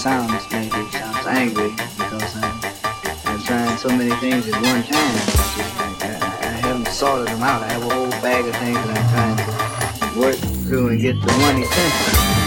sounds maybe sounds angry because I'm, I'm trying so many things at one time. I, I, I haven't sorted them out. I have a whole bag of things that I'm trying to work through and get the one essential.